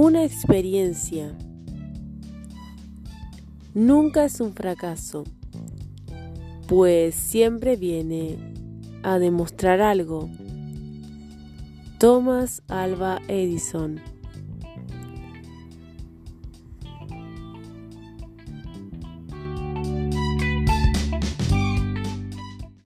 Una experiencia nunca es un fracaso, pues siempre viene a demostrar algo. Thomas Alba Edison